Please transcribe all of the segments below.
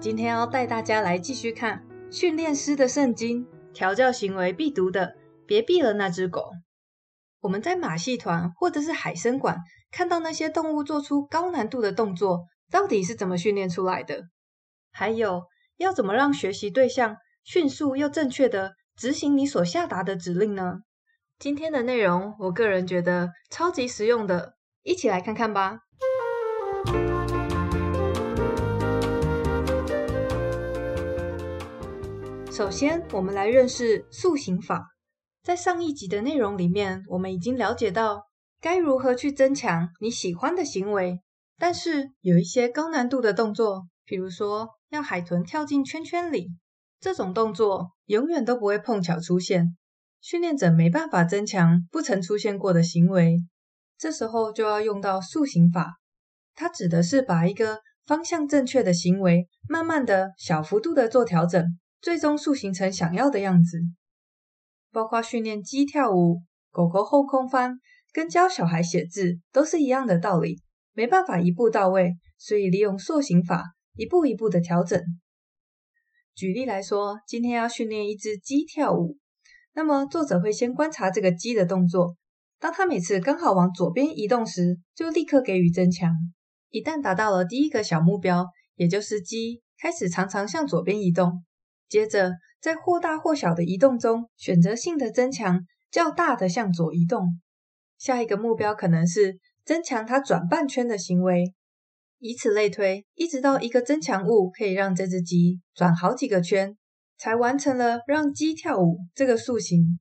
今天要带大家来继续看训练师的圣经，调教行为必读的，别毙了那只狗。我们在马戏团或者是海参馆看到那些动物做出高难度的动作，到底是怎么训练出来的？还有，要怎么让学习对象迅速又正确地执行你所下达的指令呢？今天的内容，我个人觉得超级实用的，一起来看看吧。首先，我们来认识塑形法。在上一集的内容里面，我们已经了解到该如何去增强你喜欢的行为。但是，有一些高难度的动作，比如说要海豚跳进圈圈里，这种动作永远都不会碰巧出现，训练者没办法增强不曾出现过的行为。这时候就要用到塑形法，它指的是把一个方向正确的行为，慢慢的小幅度的做调整。最终塑形成想要的样子，包括训练鸡跳舞、狗狗后空翻，跟教小孩写字都是一样的道理。没办法一步到位，所以利用塑形法一步一步的调整。举例来说，今天要训练一只鸡跳舞，那么作者会先观察这个鸡的动作，当它每次刚好往左边移动时，就立刻给予增强。一旦达到了第一个小目标，也就是鸡开始常常向左边移动。接着，在或大或小的移动中，选择性的增强较大的向左移动。下一个目标可能是增强它转半圈的行为，以此类推，一直到一个增强物可以让这只鸡转好几个圈，才完成了让鸡跳舞这个塑形。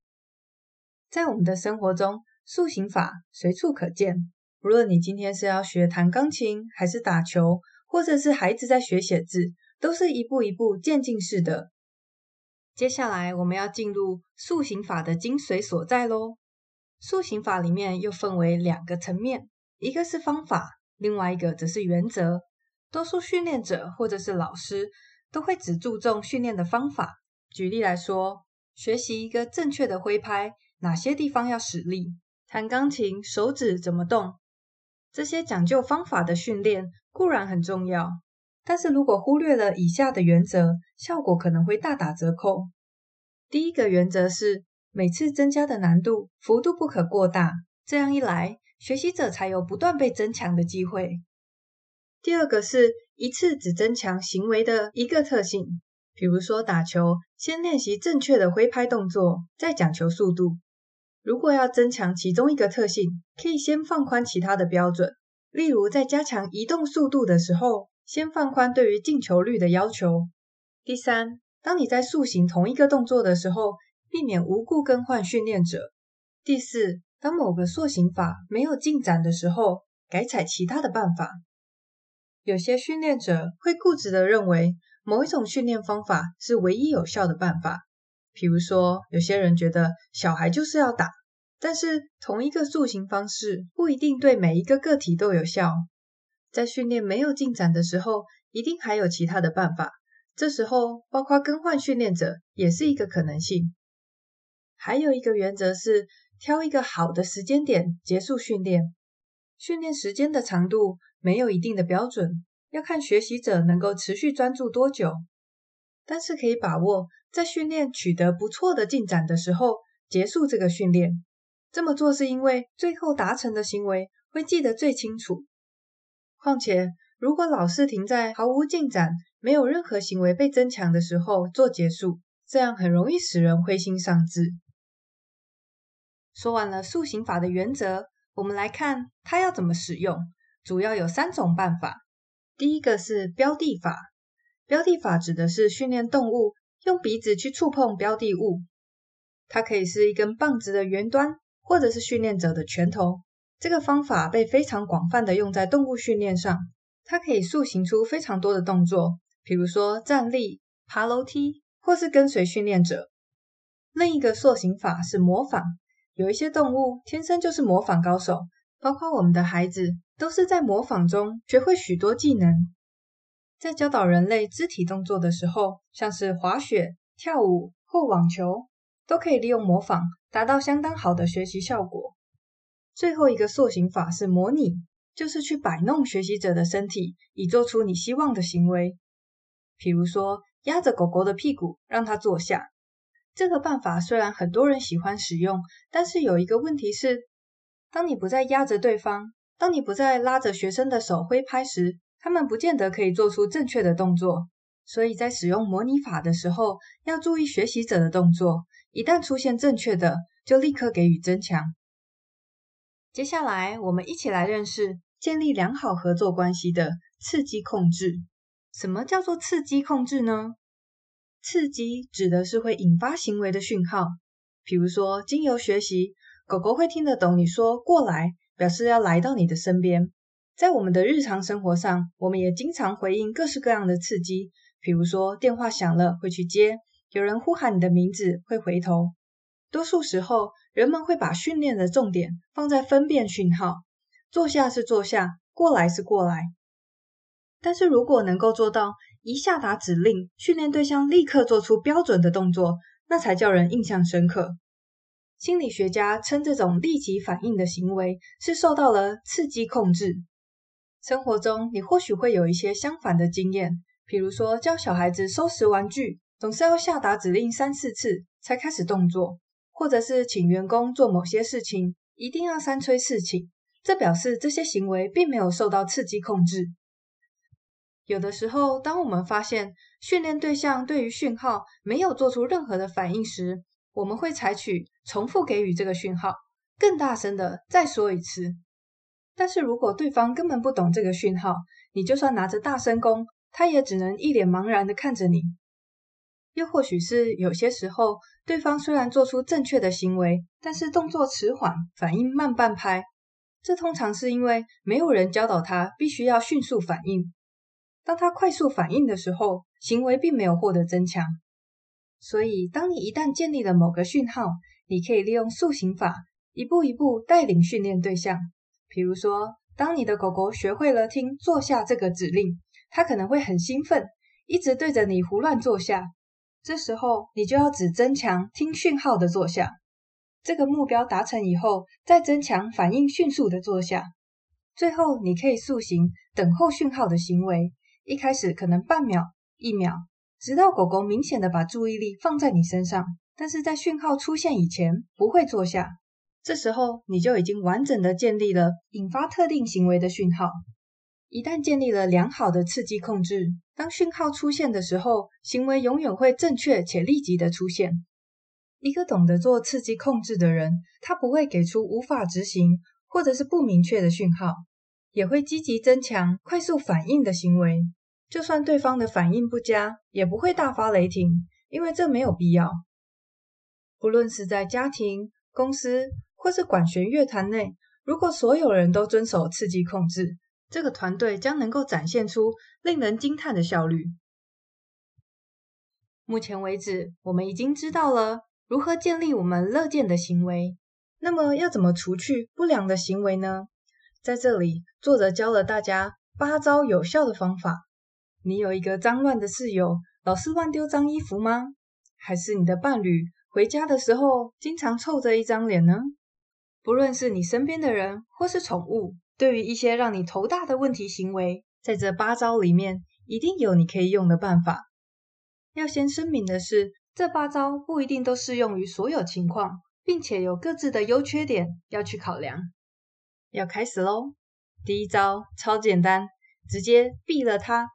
在我们的生活中，塑形法随处可见。无论你今天是要学弹钢琴，还是打球，或者是孩子在学写字，都是一步一步渐进式的。接下来我们要进入塑形法的精髓所在喽。塑形法里面又分为两个层面，一个是方法，另外一个则是原则。多数训练者或者是老师都会只注重训练的方法。举例来说，学习一个正确的挥拍，哪些地方要使力；弹钢琴，手指怎么动。这些讲究方法的训练固然很重要。但是如果忽略了以下的原则，效果可能会大打折扣。第一个原则是，每次增加的难度幅度不可过大，这样一来，学习者才有不断被增强的机会。第二个是一次只增强行为的一个特性，比如说打球，先练习正确的挥拍动作，再讲求速度。如果要增强其中一个特性，可以先放宽其他的标准，例如在加强移动速度的时候，先放宽对于进球率的要求。第三，当你在塑形同一个动作的时候，避免无故更换训练者。第四，当某个塑形法没有进展的时候，改采其他的办法。有些训练者会固执地认为某一种训练方法是唯一有效的办法。譬如说，有些人觉得小孩就是要打，但是同一个塑形方式不一定对每一个个体都有效。在训练没有进展的时候，一定还有其他的办法。这时候，包括更换训练者也是一个可能性。还有一个原则是，挑一个好的时间点结束训练。训练时间的长度没有一定的标准，要看学习者能够持续专注多久。但是可以把握在训练取得不错的进展的时候结束这个训练。这么做是因为最后达成的行为会记得最清楚。况且，如果老是停在毫无进展、没有任何行为被增强的时候做结束，这样很容易使人灰心丧志。说完了塑形法的原则，我们来看它要怎么使用。主要有三种办法。第一个是标的法，标的法指的是训练动物用鼻子去触碰标的物，它可以是一根棒子的圆端，或者是训练者的拳头。这个方法被非常广泛的用在动物训练上，它可以塑形出非常多的动作，比如说站立、爬楼梯，或是跟随训练者。另一个塑形法是模仿，有一些动物天生就是模仿高手，包括我们的孩子，都是在模仿中学会许多技能。在教导人类肢体动作的时候，像是滑雪、跳舞或网球，都可以利用模仿，达到相当好的学习效果。最后一个塑形法是模拟，就是去摆弄学习者的身体，以做出你希望的行为。比如说压着狗狗的屁股让它坐下。这个办法虽然很多人喜欢使用，但是有一个问题是，当你不再压着对方，当你不再拉着学生的手挥拍时，他们不见得可以做出正确的动作。所以在使用模拟法的时候，要注意学习者的动作，一旦出现正确的，就立刻给予增强。接下来，我们一起来认识建立良好合作关系的刺激控制。什么叫做刺激控制呢？刺激指的是会引发行为的讯号，比如说经由学习，狗狗会听得懂你说“过来”，表示要来到你的身边。在我们的日常生活上，我们也经常回应各式各样的刺激，比如说电话响了会去接，有人呼喊你的名字会回头。多数时候，人们会把训练的重点放在分辨讯号，坐下是坐下，过来是过来。但是如果能够做到，一下达指令，训练对象立刻做出标准的动作，那才叫人印象深刻。心理学家称这种立即反应的行为是受到了刺激控制。生活中，你或许会有一些相反的经验，比如说教小孩子收拾玩具，总是要下达指令三四次才开始动作，或者是请员工做某些事情，一定要三催四请，这表示这些行为并没有受到刺激控制。有的时候，当我们发现训练对象对于讯号没有做出任何的反应时，我们会采取重复给予这个讯号，更大声的再说一次。但是如果对方根本不懂这个讯号，你就算拿着大声功，他也只能一脸茫然的看着你。又或许是有些时候，对方虽然做出正确的行为，但是动作迟缓，反应慢半拍。这通常是因为没有人教导他必须要迅速反应。当他快速反应的时候，行为并没有获得增强。所以，当你一旦建立了某个讯号，你可以利用塑形法，一步一步带领训练对象。比如说，当你的狗狗学会了听“坐下”这个指令，它可能会很兴奋，一直对着你胡乱坐下。这时候，你就要只增强听讯号的坐下。这个目标达成以后，再增强反应迅速的坐下。最后，你可以塑形等候讯号的行为。一开始可能半秒、一秒，直到狗狗明显的把注意力放在你身上，但是在讯号出现以前不会坐下。这时候你就已经完整的建立了引发特定行为的讯号。一旦建立了良好的刺激控制，当讯号出现的时候，行为永远会正确且立即的出现。一个懂得做刺激控制的人，他不会给出无法执行或者是不明确的讯号，也会积极增强快速反应的行为。就算对方的反应不佳，也不会大发雷霆，因为这没有必要。不论是在家庭、公司或是管弦乐团内，如果所有人都遵守刺激控制，这个团队将能够展现出令人惊叹的效率。目前为止，我们已经知道了如何建立我们乐见的行为。那么，要怎么除去不良的行为呢？在这里，作者教了大家八招有效的方法。你有一个脏乱的室友，老是乱丢脏衣服吗？还是你的伴侣回家的时候经常臭着一张脸呢？不论是你身边的人或是宠物，对于一些让你头大的问题行为，在这八招里面一定有你可以用的办法。要先声明的是，这八招不一定都适用于所有情况，并且有各自的优缺点要去考量。要开始喽！第一招超简单，直接毙了他。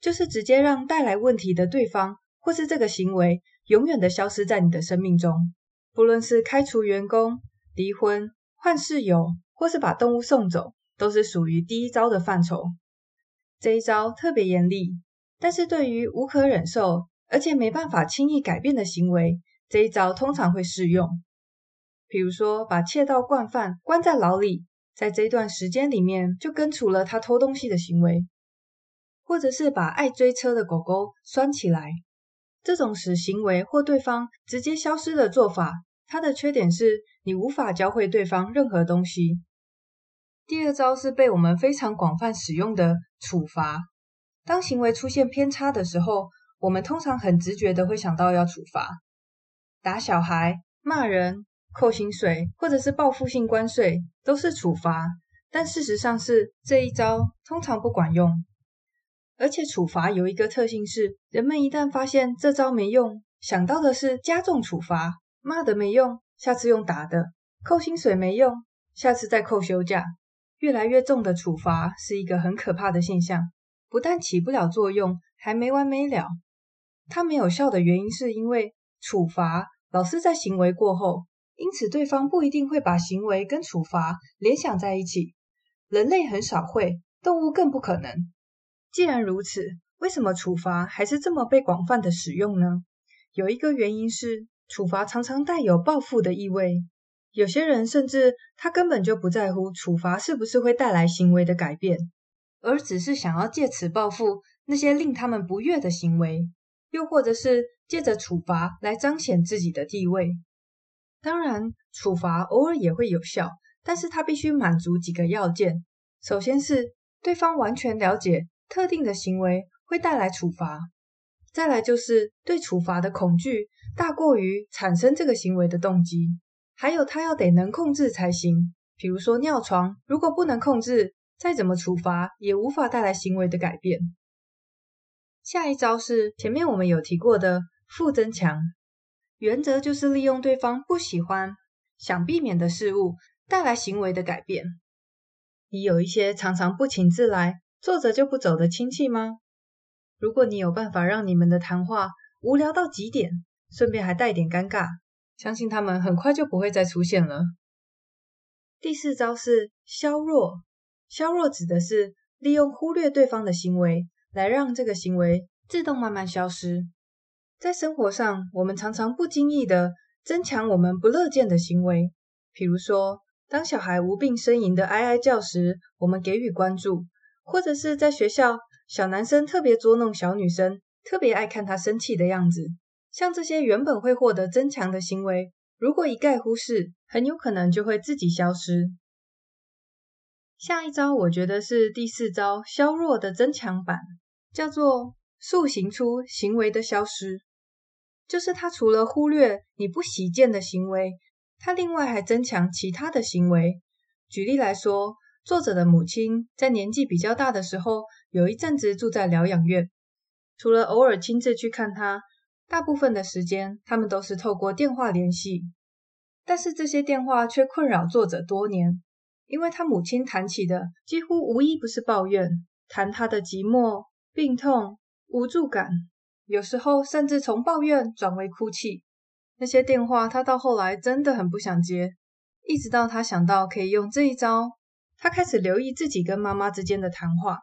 就是直接让带来问题的对方或是这个行为永远的消失在你的生命中，不论是开除员工、离婚、换室友，或是把动物送走，都是属于第一招的范畴。这一招特别严厉，但是对于无可忍受而且没办法轻易改变的行为，这一招通常会适用。比如说，把窃盗惯犯关在牢里，在这段时间里面就根除了他偷东西的行为。或者是把爱追车的狗狗拴起来，这种使行为或对方直接消失的做法，它的缺点是你无法教会对方任何东西。第二招是被我们非常广泛使用的处罚。当行为出现偏差的时候，我们通常很直觉的会想到要处罚，打小孩、骂人、扣薪水，或者是报复性关税，都是处罚。但事实上是这一招通常不管用。而且处罚有一个特性是，人们一旦发现这招没用，想到的是加重处罚，骂的没用，下次用打的；扣薪水没用，下次再扣休假。越来越重的处罚是一个很可怕的现象，不但起不了作用，还没完没了。它没有效的原因是因为处罚老是在行为过后，因此对方不一定会把行为跟处罚联想在一起。人类很少会，动物更不可能。既然如此，为什么处罚还是这么被广泛的使用呢？有一个原因是，处罚常常带有报复的意味。有些人甚至他根本就不在乎处罚是不是会带来行为的改变，而只是想要借此报复那些令他们不悦的行为，又或者是借着处罚来彰显自己的地位。当然，处罚偶尔也会有效，但是它必须满足几个要件。首先是对方完全了解特定的行为会带来处罚，再来就是对处罚的恐惧大过于产生这个行为的动机。还有，他要得能控制才行。比如说尿床，如果不能控制，再怎么处罚也无法带来行为的改变。下一招是前面我们有提过的负增强，原则就是利用对方不喜欢、想避免的事物带来行为的改变。你有一些常常不请自来、坐着就不走的亲戚吗？如果你有办法让你们的谈话无聊到极点，顺便还带点尴尬。相信他们很快就不会再出现了。第四招是削弱，削弱指的是利用忽略对方的行为，来让这个行为自动慢慢消失。在生活上，我们常常不经意的增强我们不乐见的行为，比如说，当小孩无病呻吟的哀哀叫时，我们给予关注；或者是在学校，小男生特别捉弄小女生，特别爱看她生气的样子。像这些原本会获得增强的行为，如果一概忽视，很有可能就会自己消失。下一招，我觉得是第四招削弱的增强版，叫做塑形出行为的消失。就是他除了忽略你不喜见的行为，他另外还增强其他的行为。举例来说，作者的母亲在年纪比较大的时候，有一阵子住在疗养院，除了偶尔亲自去看他。大部分的时间，他们都是透过电话联系，但是这些电话却困扰作者多年，因为他母亲谈起的几乎无一不是抱怨，谈他的寂寞、病痛、无助感，有时候甚至从抱怨转为哭泣。那些电话他到后来真的很不想接，一直到他想到可以用这一招，他开始留意自己跟妈妈之间的谈话。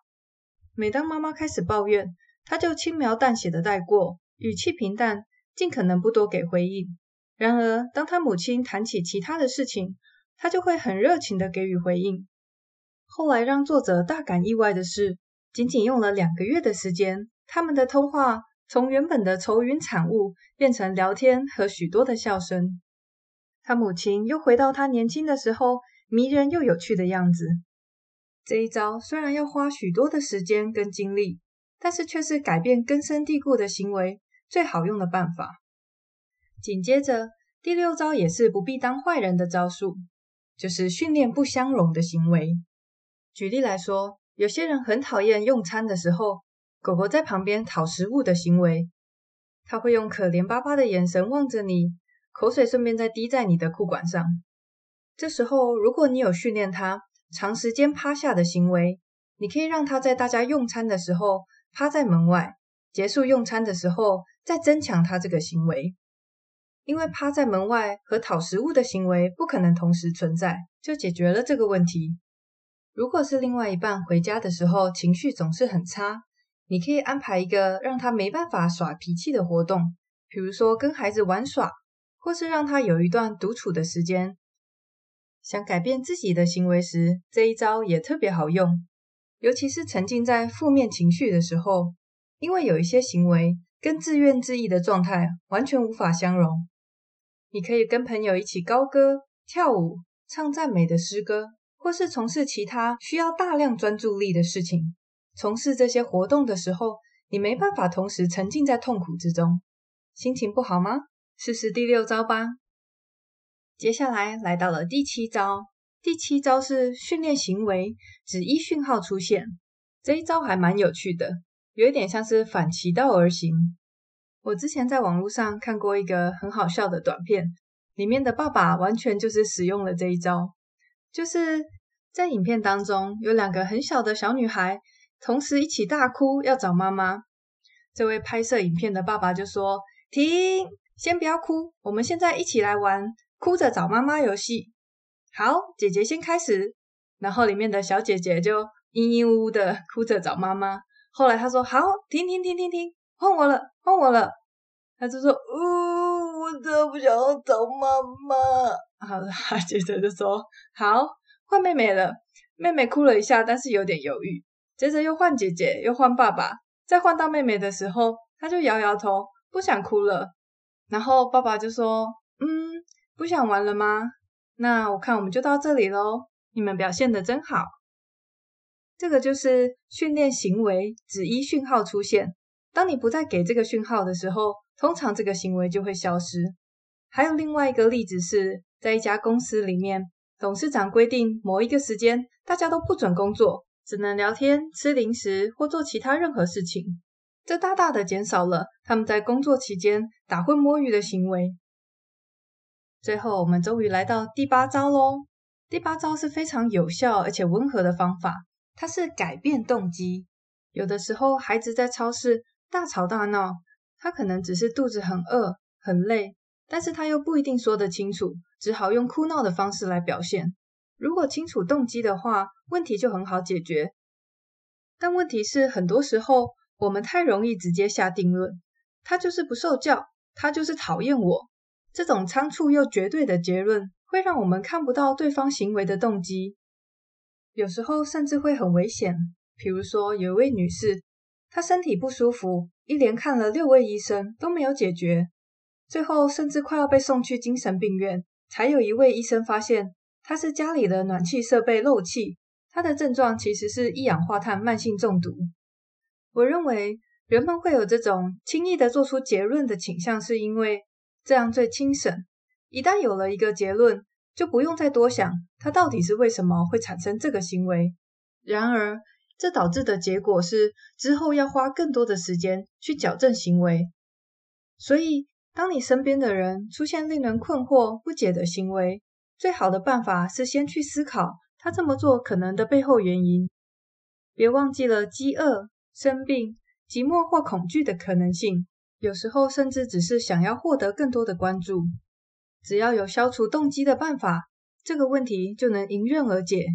每当妈妈开始抱怨，他就轻描淡写的带过。语气平淡，尽可能不多给回应。然而，当他母亲谈起其他的事情，他就会很热情地给予回应。后来让作者大感意外的是，仅仅用了两个月的时间，他们的通话从原本的愁云惨雾变成聊天和许多的笑声。他母亲又回到他年轻的时候迷人又有趣的样子。这一招虽然要花许多的时间跟精力，但是却是改变根深蒂固的行为最好用的办法。紧接着，第六招也是不必当坏人的招数，就是训练不相容的行为。举例来说，有些人很讨厌用餐的时候，狗狗在旁边讨食物的行为，它会用可怜巴巴的眼神望着你，口水顺便再滴在你的裤管上。这时候，如果你有训练它长时间趴下的行为，你可以让它在大家用餐的时候。趴在门外，结束用餐的时候在增强他这个行为，因为趴在门外和讨食物的行为不可能同时存在，就解决了这个问题。如果是另外一半回家的时候情绪总是很差，你可以安排一个让他没办法耍脾气的活动，比如说跟孩子玩耍，或是让他有一段独处的时间。想改变自己的行为时，这一招也特别好用。尤其是沉浸在负面情绪的时候，因为有一些行为跟自怨自艾的状态完全无法相容。你可以跟朋友一起高歌、跳舞、唱赞美的诗歌，或是从事其他需要大量专注力的事情。从事这些活动的时候，你没办法同时沉浸在痛苦之中，心情不好吗？试试第六招吧。接下来来到了第七招。第七招是训练行为，只依讯号出现。这一招还蛮有趣的，有一点像是反其道而行。我之前在网络上看过一个很好笑的短片，里面的爸爸完全就是使用了这一招，就是在影片当中有两个很小的小女孩同时一起大哭要找妈妈。这位拍摄影片的爸爸就说：“停，先不要哭，我们现在一起来玩哭着找妈妈游戏。”好，姐姐先开始。然后里面的小姐姐就嘤嘤呜呜的哭着找妈妈。后来他说：“好，停停停停停，换我了，换我了。”他就说：“呜、我真的不想要找妈妈。”好了，接着就说：“好，换妹妹了。”妹妹哭了一下，但是有点犹豫。接着又换姐姐，又换爸爸。再换到妹妹的时候，他就摇摇头，不想哭了。然后爸爸就说：“嗯，不想玩了吗？那我看我们就到这里喽。你们表现的真好。”这个就是训练行为指一讯号出现。当你不再给这个讯号的时候，通常这个行为就会消失。还有另外一个例子是，在一家公司里面，董事长规定某一个时间大家都不准工作。只能聊天、吃零食或做其他任何事情，这大大的减少了他们在工作期间打混摸鱼的行为。最后，我们终于来到第八招喽！第八招是非常有效而且温和的方法，它是改变动机。有的时候，孩子在超市大吵大闹，他可能只是肚子很饿、很累，但是他又不一定说得清楚，只好用哭闹的方式来表现。如果清楚动机的话，问题就很好解决。但问题是，很多时候我们太容易直接下定论，他就是不受教，他就是讨厌我。这种仓促又绝对的结论，会让我们看不到对方行为的动机。有时候甚至会很危险。比如说，有一位女士，她身体不舒服，一连看了六位医生都没有解决，最后甚至快要被送去精神病院，才有一位医生发现。她是家里的暖气设备漏气，她的症状其实是一氧化碳慢性中毒。我认为人们会有这种轻易的做出结论的倾向，是因为这样最轻省。一旦有了一个结论，就不用再多想他到底是为什么会产生这个行为。然而，这导致的结果是之后要花更多的时间去矫正行为。所以，当你身边的人出现令人困惑不解的行为，最好的办法是先去思考他这么做可能的背后原因，别忘记了饥饿、生病、寂寞或恐惧的可能性，有时候甚至只是想要获得更多的关注。只要有消除动机的办法，这个问题就能迎刃而解。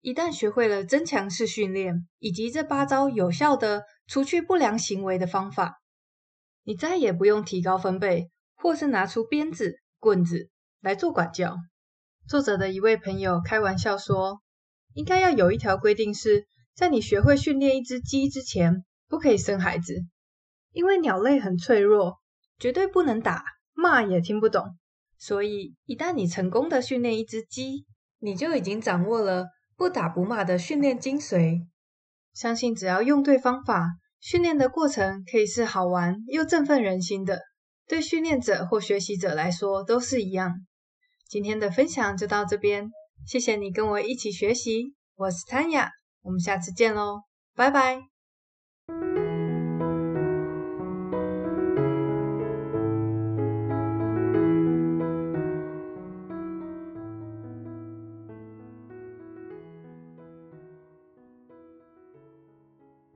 一旦学会了增强式训练以及这八招有效的除去不良行为的方法，你再也不用提高分贝，或是拿出鞭子、棍子。来做管教。作者的一位朋友开玩笑说：“应该要有一条规定，是在你学会训练一只鸡之前，不可以生孩子，因为鸟类很脆弱，绝对不能打，骂也听不懂。所以，一旦你成功的训练一只鸡，你就已经掌握了不打不骂的训练精髓。相信只要用对方法，训练的过程可以是好玩又振奋人心的，对训练者或学习者来说都是一样。”今天的分享就到这边，谢谢你跟我一起学习，我是 Tanya，我们下次见喽，拜拜。